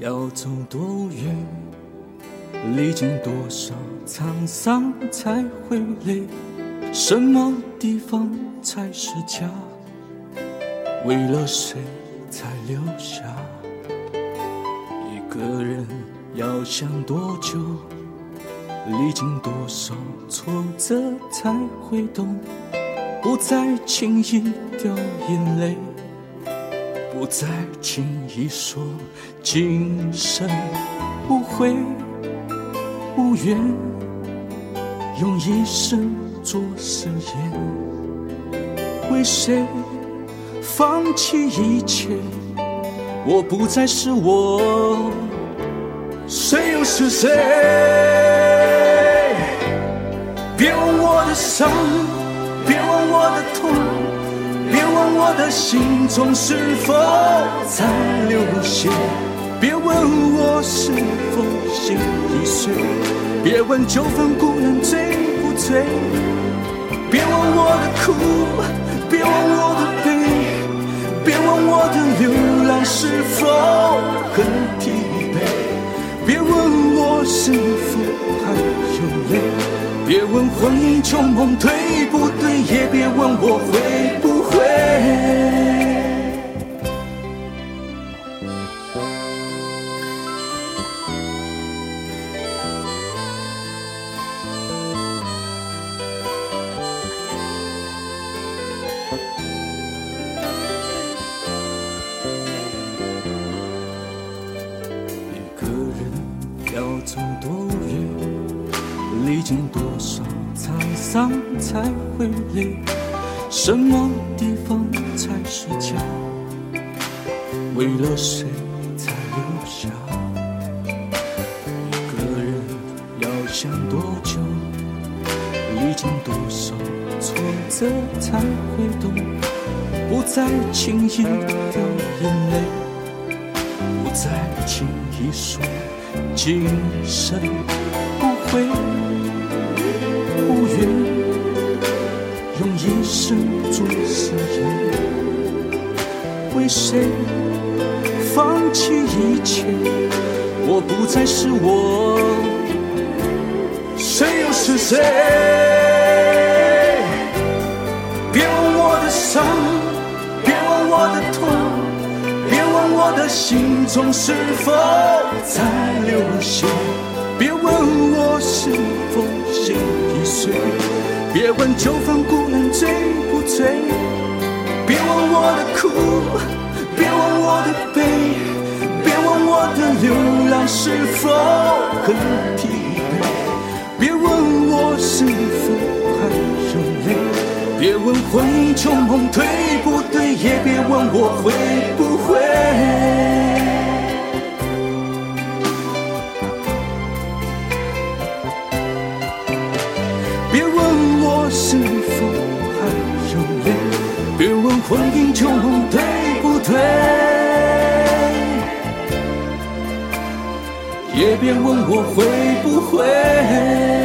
要走多远，历经多少沧桑才会累？什么地方才是家？为了谁才留下？一个人要想多久？历经多少挫折才会懂？不再轻易掉眼泪，不再轻易说今生无悔无怨，用一生做誓言，为谁放弃一切？我不再是我，谁又是谁？别问我的伤。别问我的痛，的心中是否在流血，别问我是否心已碎，别问九分孤人醉不醉，别问我的苦，别问我的悲，别问我的流浪是否很疲惫，别问我是否还有泪。别问婚姻旧梦对不对，也别问我会不。走多远，历经多少沧桑才会累？什么地方才是家？为了谁才留下？一个人要想多久？历经多少挫折才会懂？不再轻易掉眼泪。不再轻易说今生不悔一生做誓言，为谁放弃一切？我不再是我，谁又是谁？别问我的伤，别问我的痛。别问我的心中是否在流血，别问我是否心已碎，别问九分孤人醉不醉，别问我的苦，别问我的悲，别问我的流浪是否很疲惫，别问我是否还有泪，别问婚姻旧梦对不对，也别问我会不会。婚姻旧梦对不对，也别问我会不会。